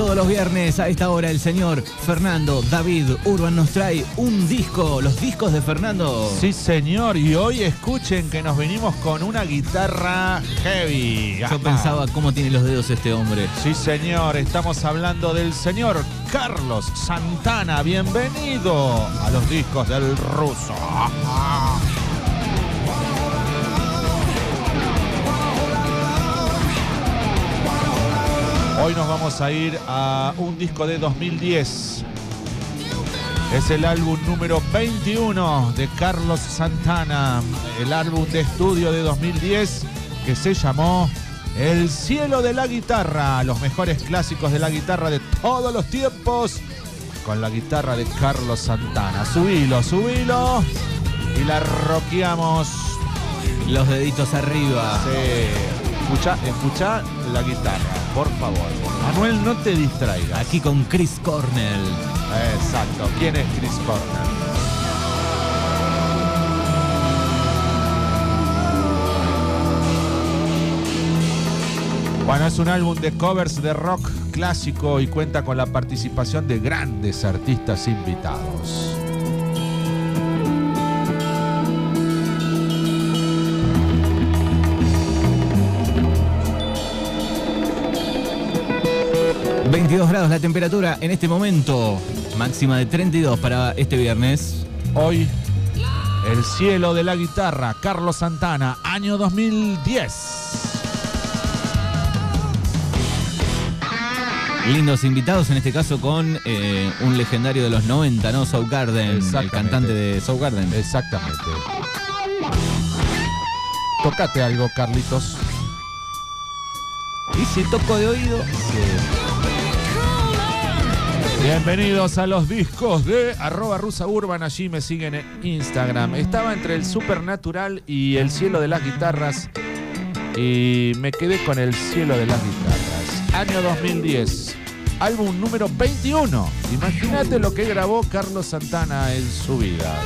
todos los viernes a esta hora el señor Fernando David Urban nos trae un disco, los discos de Fernando. Sí, señor, y hoy escuchen que nos venimos con una guitarra heavy. Yo pensaba cómo tiene los dedos este hombre. Sí, señor, estamos hablando del señor Carlos Santana. Bienvenido a los discos del ruso. Hoy nos vamos a ir a un disco de 2010. Es el álbum número 21 de Carlos Santana, el álbum de estudio de 2010 que se llamó El cielo de la guitarra, los mejores clásicos de la guitarra de todos los tiempos, con la guitarra de Carlos Santana. Subilo, subilo y la roqueamos. Los deditos arriba. Sí. Escucha, escucha la guitarra, por favor. Manuel, no te distraigas. Aquí con Chris Cornell. Exacto. ¿Quién es Chris Cornell? Bueno, es un álbum de covers de rock clásico y cuenta con la participación de grandes artistas invitados. ...22 grados la temperatura en este momento... ...máxima de 32 para este viernes... Hoy, el cielo de la guitarra, Carlos Santana, año 2010. Lindos invitados, en este caso con eh, un legendario de los 90, ¿no? Soundgarden, el cantante de Soundgarden. Exactamente. Tocate algo, Carlitos. Y si toco de oído... Bienvenidos a los discos de arroba rusa urban. Allí me siguen en Instagram. Estaba entre el supernatural y el cielo de las guitarras. Y me quedé con el cielo de las guitarras. Año 2010. Álbum número 21. Imagínate lo que grabó Carlos Santana en su vida.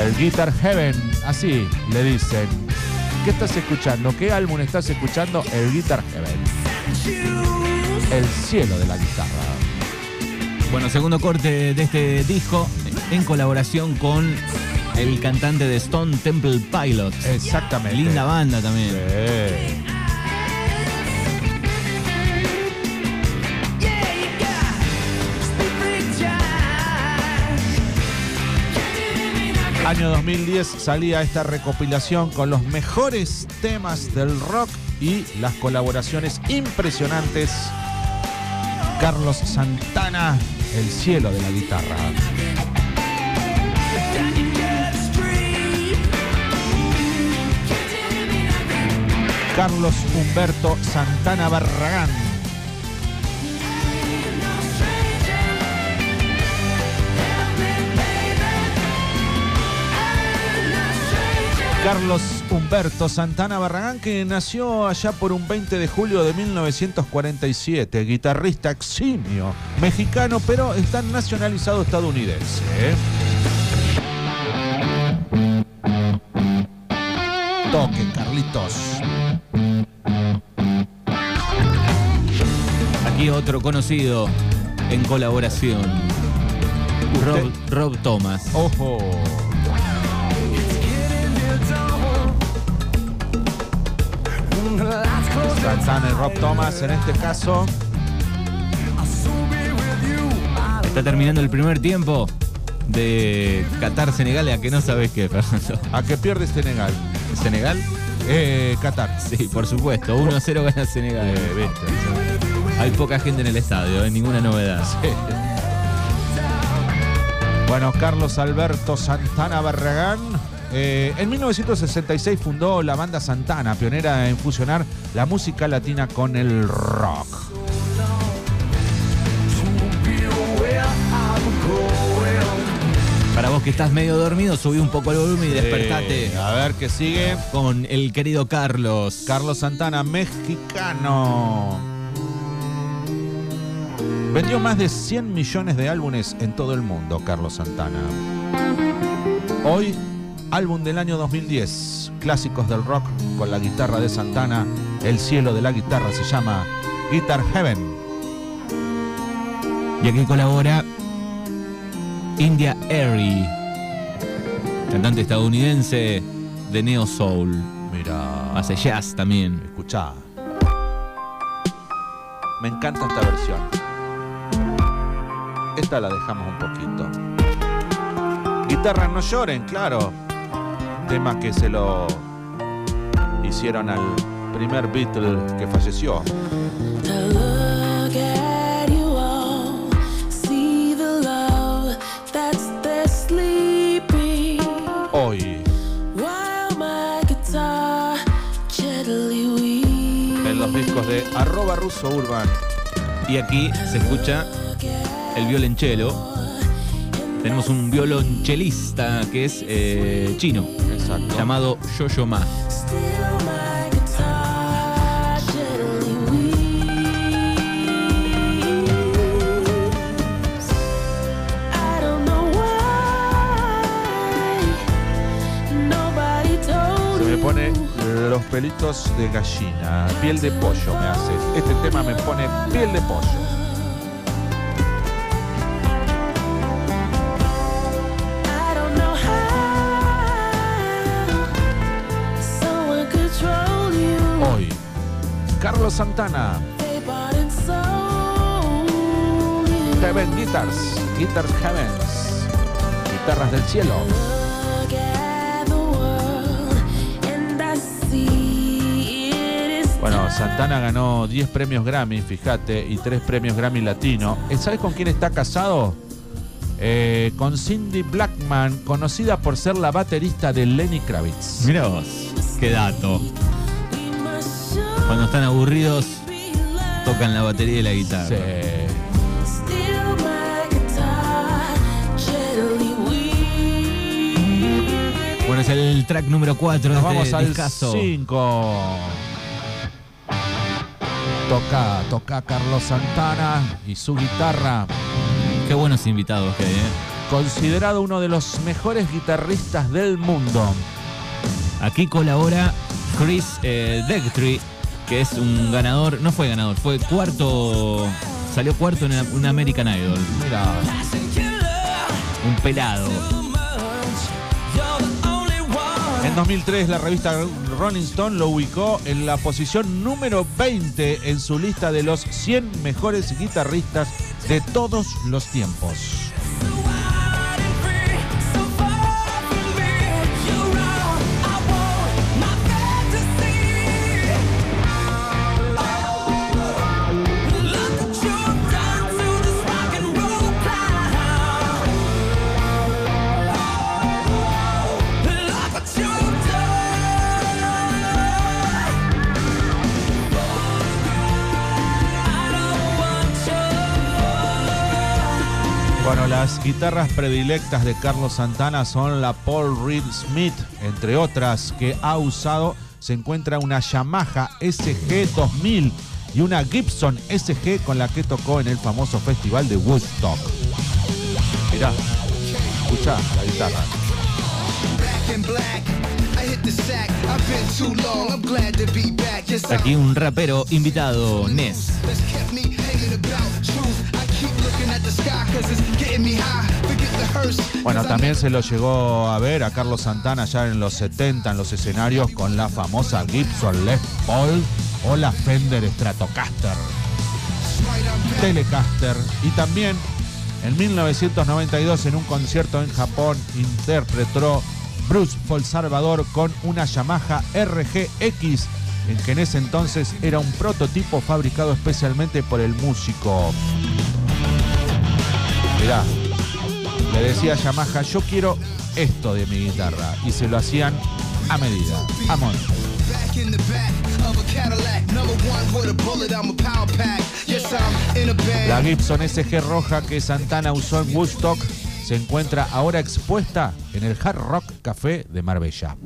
El Guitar Heaven. Así le dicen. ¿Qué estás escuchando? ¿Qué álbum estás escuchando? El Guitar Heaven. El cielo de la guitarra. Bueno, segundo corte de este disco en colaboración con el cantante de Stone Temple Pilots. Exactamente. Linda banda también. Sí. Año 2010 salía esta recopilación con los mejores temas del rock y las colaboraciones impresionantes. Carlos Santana, el cielo de la guitarra. Carlos Humberto Santana Barragán. Carlos Humberto Santana Barragán, que nació allá por un 20 de julio de 1947, guitarrista eximio, mexicano, pero está nacionalizado estadounidense. ¿eh? Toque, Carlitos. Aquí otro conocido en colaboración. Rob, Rob Thomas. Ojo. Santana y Rob Thomas en este caso. Está terminando el primer tiempo de Qatar-Senegal, a que no sabes qué, Fernando. ¿A qué pierde Senegal? ¿Senegal? Eh, Qatar. Sí, por supuesto. 1-0 gana Senegal. Eh. Hay poca gente en el estadio, ¿eh? ninguna novedad. Bueno, Carlos Alberto Santana Barragán. Eh, en 1966 fundó la banda Santana, pionera en fusionar la música latina con el rock. Para vos que estás medio dormido, subí un poco el volumen y despertate a ver qué sigue. con el querido Carlos. Carlos Santana, mexicano. Vendió más de 100 millones de álbumes en todo el mundo, Carlos Santana. Hoy, álbum del año 2010, clásicos del rock con la guitarra de Santana. El cielo de la guitarra se llama Guitar Heaven. Y aquí colabora India Airy, cantante estadounidense de Neo Soul. Mira. Hace jazz también. Escuchá. Me encanta esta versión. Esta la dejamos un poquito. Guitarras no lloren, claro. Tema que se lo hicieron al primer Beatle que falleció. Hoy, en los discos de arroba ruso urban. Y aquí se escucha el violonchelo. Tenemos un violonchelista que es eh, chino, Exacto. llamado Yo-Yo Ma. Se me pone los pelitos de gallina, piel de pollo me hace. Este tema me pone piel de pollo. Santana. Heaven Guitars, Guitars Heavens, guitarras del cielo. Bueno, Santana ganó 10 premios Grammy, fíjate, y 3 premios Grammy Latino. Eh, ¿Sabes con quién está casado? Eh, con Cindy Blackman, conocida por ser la baterista de Lenny Kravitz. Mirá vos, qué dato. Cuando están aburridos, tocan la batería y la guitarra. Sí. Bueno, es el track número 4 de Nos este vamos al discazo. 5. Toca, toca Carlos Santana y su guitarra. Qué buenos invitados que hay, ¿eh? Considerado uno de los mejores guitarristas del mundo. Aquí colabora Chris eh, Degtree, que es un ganador, no fue ganador, fue cuarto, salió cuarto en un American Idol. Mira, Un pelado. en 2003 la revista Rolling Stone lo ubicó en la posición número 20 en su lista de los 100 mejores guitarristas de todos los tiempos. Guitarras predilectas de Carlos Santana son la Paul Reed Smith, entre otras que ha usado. Se encuentra una Yamaha SG 2000 y una Gibson SG con la que tocó en el famoso festival de Woodstock. Mirá, escucha la guitarra. Aquí un rapero invitado, Ness. Bueno, también se lo llegó a ver a Carlos Santana ya en los 70 en los escenarios con la famosa Gibson Les Paul o la Fender Stratocaster. Telecaster y también en 1992 en un concierto en Japón interpretó Bruce Paul Salvador con una Yamaha RGX en que en ese entonces era un prototipo fabricado especialmente por el músico. Mirá, le decía a Yamaha, yo quiero esto de mi guitarra y se lo hacían a medida. Amor. Back in the back of a Cadillac. Number one with a bullet. I'm a power pack. Yes, I'm in a band. La Gibson SG roja que Santana usó en Woodstock se encuentra ahora expuesta en el Hard Rock Café de Marbella.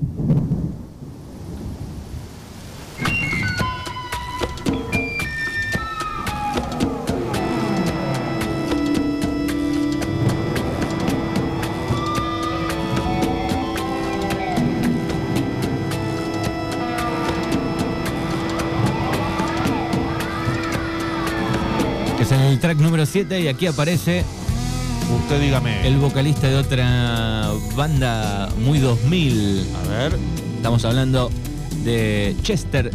El track número 7 y aquí aparece Usted dígame. el vocalista de otra banda muy 2000. A ver. Estamos hablando de Chester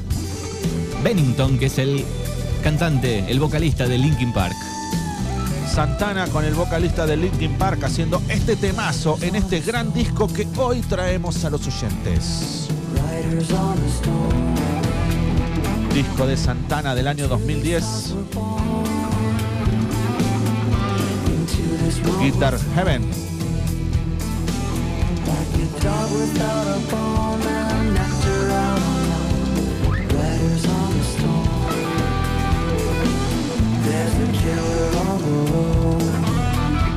Bennington, que es el cantante, el vocalista de Linkin Park. Santana con el vocalista de Linkin Park haciendo este temazo en este gran disco que hoy traemos a los oyentes. Disco de Santana del año 2010. Guitar Heaven.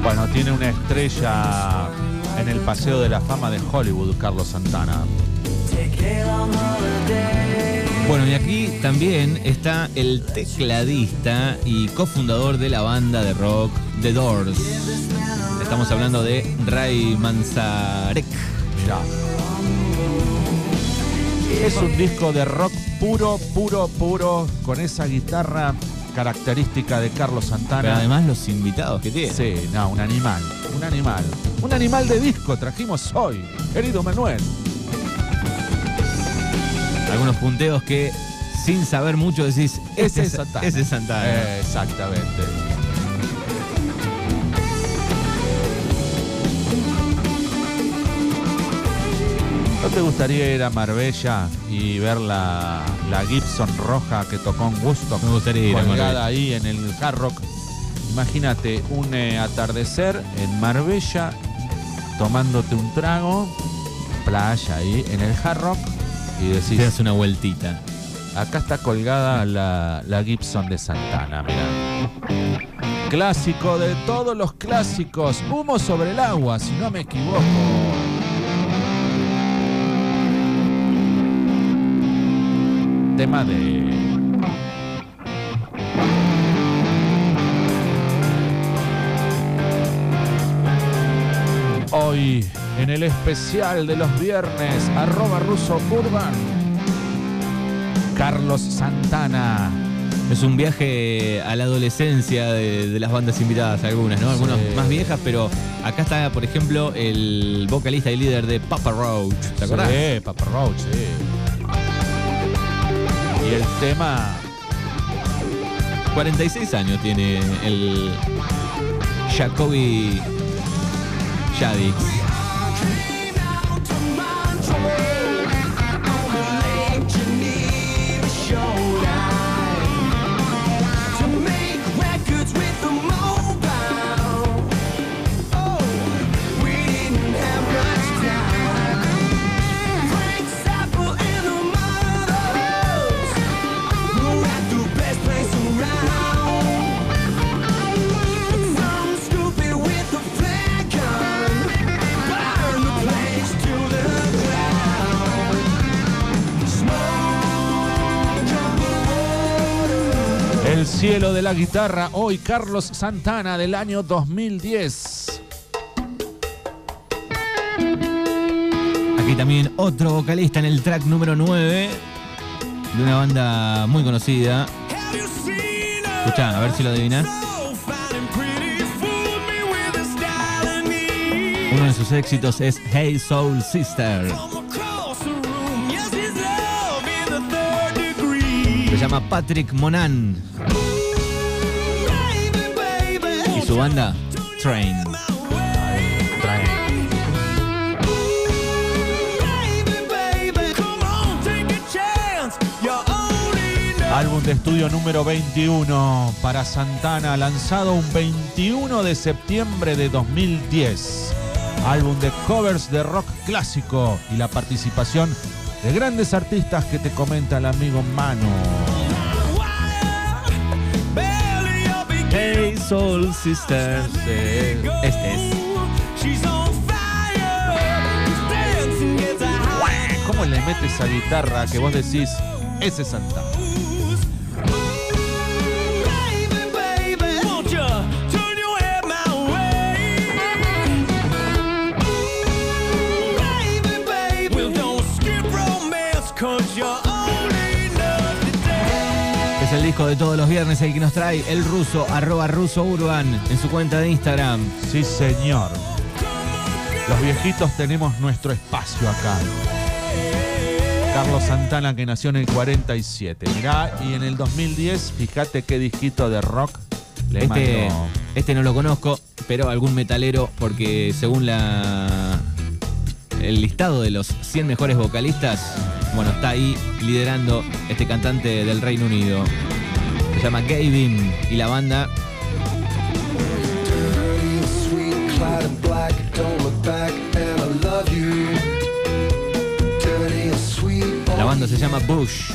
Bueno, tiene una estrella en el Paseo de la Fama de Hollywood, Carlos Santana. Bueno, y aquí también está el tecladista y cofundador de la banda de rock The Doors. Estamos hablando de Ray Manzarek. Mirá. Es un disco de rock puro, puro, puro, con esa guitarra característica de Carlos Pero Santana. además los invitados que tiene. Sí, no, un animal, un animal. Un animal de disco trajimos hoy, querido Manuel. Algunos punteos que sin saber mucho decís, Ese este es Santana. Ese es Santana. Eh, exactamente. Te gustaría ir a Marbella y ver la, la Gibson roja que tocó en Gusto? Me gustaría ir a Marbella. ahí en el Hard Rock. Imagínate un eh, atardecer en Marbella, tomándote un trago, playa ahí en el Hard Rock y decís, Te das una vueltita. Acá está colgada la, la Gibson de Santana, mirá. Clásico de todos los clásicos. Humo sobre el agua, si no me equivoco. Tema de. Hoy, en el especial de los viernes, arroba ruso urban. Carlos Santana. Es un viaje a la adolescencia de, de las bandas invitadas, algunas, ¿no? Algunas Sí. más viejas, pero acá está, por ejemplo, el vocalista y líder de Papa Roach. ¿Te acordás? Sí, Papa Roach, sí. Y el tema 46 años tiene el Jacoby Jadix. Cielo de la guitarra, hoy Carlos Santana del año 2010. Aquí también otro vocalista en el track número 9 de una banda muy conocida. Escucha, a ver si lo adivinas. Uno de sus éxitos es Hey Soul Sister. Se llama Patrick Monan su banda Train. Álbum de estudio número 21 para Santana, lanzado un 21 de septiembre de 2010. Álbum de covers de rock clásico y la participación de grandes artistas que te comenta el amigo Mano. Hey Soul Sister. Este es. ¿Cómo le mete esa guitarra que vos decís, ese es? Disco de todos los viernes, el que nos trae el ruso, arroba ruso urban, en su cuenta de Instagram. Sí, señor. Los viejitos tenemos nuestro espacio acá. Carlos Santana que nació en el 47. Mirá, y en el 2010, fíjate qué disquito de rock le Este, mandó. este no lo conozco, pero algún metalero, porque según la el listado de los 100 mejores vocalistas, bueno, está ahí liderando este cantante del Reino Unido. Se llama Gavin y la banda la banda se llama Bush.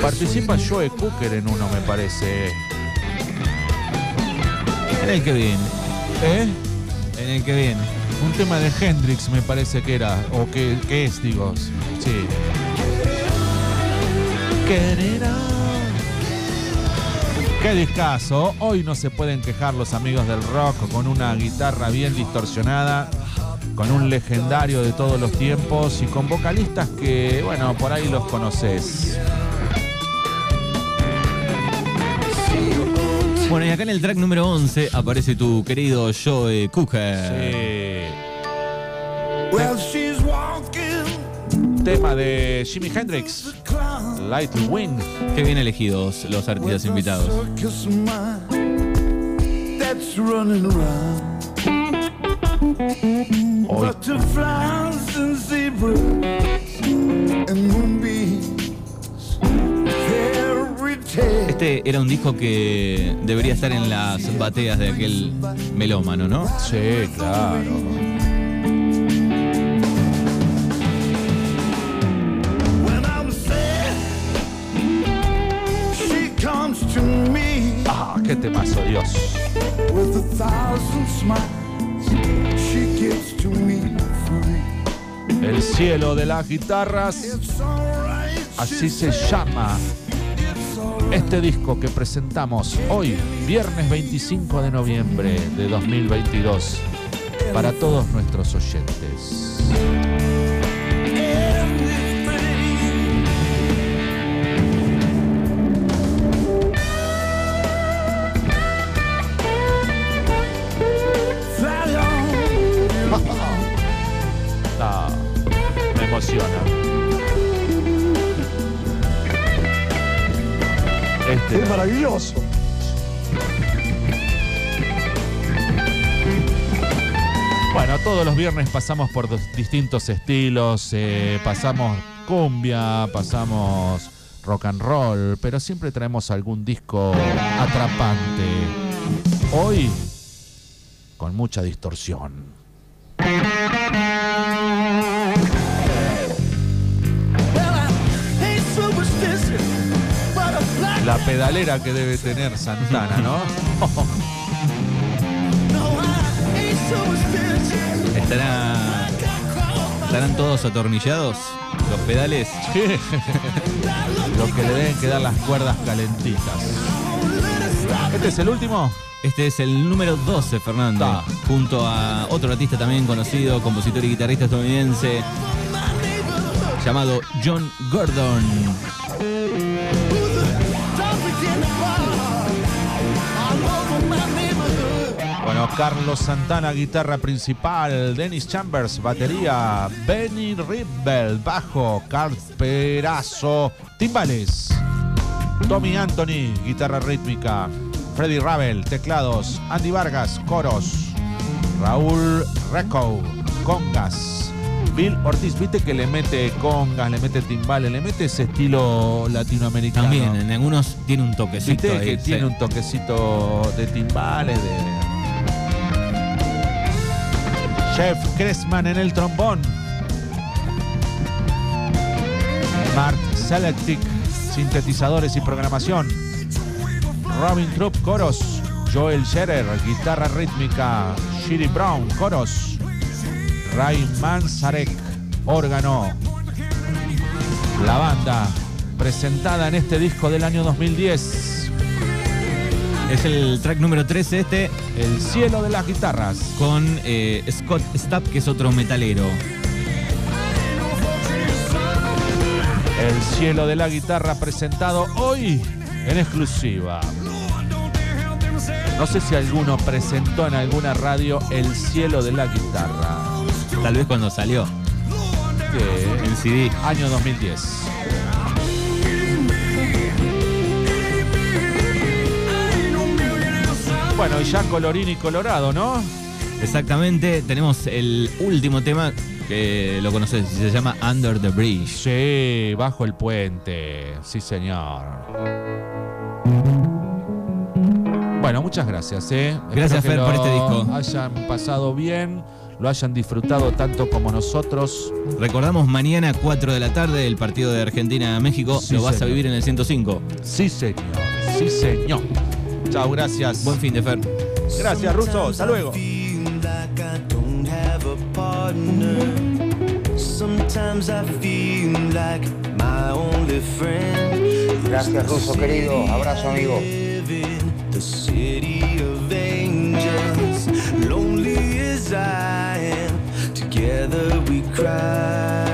Participa Joe Cooker en uno, me parece. En el que viene. ¿Eh? En el que viene. Un tema de Hendrix me parece que era, o que, que es, digo. Sí. Qué discazo. Hoy no se pueden quejar los amigos del rock con una guitarra bien distorsionada, con un legendario de todos los tiempos y con vocalistas que, bueno, por ahí los conoces. Bueno, y acá en el track número 11 aparece tu querido Joe Cooker. Sí. Tema de Jimi Hendrix. Light Wind. Qué bien elegidos los artistas invitados. Hoy. Este era un disco que debería estar en las bateas de aquel melómano, ¿no? Sí, claro. Temazo, Dios. with a thousand smiles. She gives to me free. El cielo de las guitarras, así se llama este disco que presentamos hoy, viernes 25 de noviembre de 2022, para todos nuestros oyentes. Este, maravilloso. Bueno, todos los viernes pasamos por distintos estilos, eh, pasamos cumbia, pasamos rock and roll, pero siempre traemos algún disco atrapante. Hoy, con mucha distorsión. La pedalera que debe tener Santana, ¿no? ¿Estará, ¿Estarán todos atornillados los pedales? Lo que le deben quedar las cuerdas calentitas. ¿Este es el último? Este es el número 12, Fernando. Ta. Junto a otro artista también conocido, compositor y guitarrista estadounidense, llamado John Gordon. Carlos Santana, guitarra principal, Dennis Chambers, batería, Benny Ribbel, bajo, Carl Perazo, timbales, Tommy Anthony, guitarra rítmica, Freddy Ravel, teclados, Andy Vargas, coros, Raúl Reco, congas, Bill Ortiz, viste que le mete congas, le mete timbales, le mete ese estilo latinoamericano. También, en algunos tiene un toquecito Viste ahí, que sí. tiene un toquecito de timbales, de. Jeff Cressman en el trombón. Mark Selectic, sintetizadores y programación. Robin Troop, coros. Joel Scherer, guitarra rítmica. Shiri Brown, coros. Ray Manzarek, órgano. La banda presentada en este disco del año 2010. Es el track número 13 este El cielo de las guitarras. con eh, Scott Stapp, que es otro metalero. El cielo de la guitarra presentado hoy en exclusiva. No sé si alguno presentó en alguna radio El cielo de la guitarra. Tal vez cuando salió en CD. año 2010. Bueno, y ya colorín y colorado, ¿no? Exactamente, tenemos el último tema que lo conoces, se llama Under the Bridge. Sí, bajo el puente. Sí, señor. Bueno, muchas gracias, ¿eh? Gracias, Fer, por este disco. Hayan pasado bien, lo hayan disfrutado tanto como nosotros. Recordamos mañana 4 de la tarde el partido de Argentina a México. Sí, lo vas a vivir en el 105. Sí, señor. Sí, señor. Chao, gracias. Buen fin de Fer. Gracias, Russo. Hasta luego. Sometimes I feel like my only friend. Gracias, Russo, querido. Abrazo, amigo. The city of angels, lonely as I am, together we cry.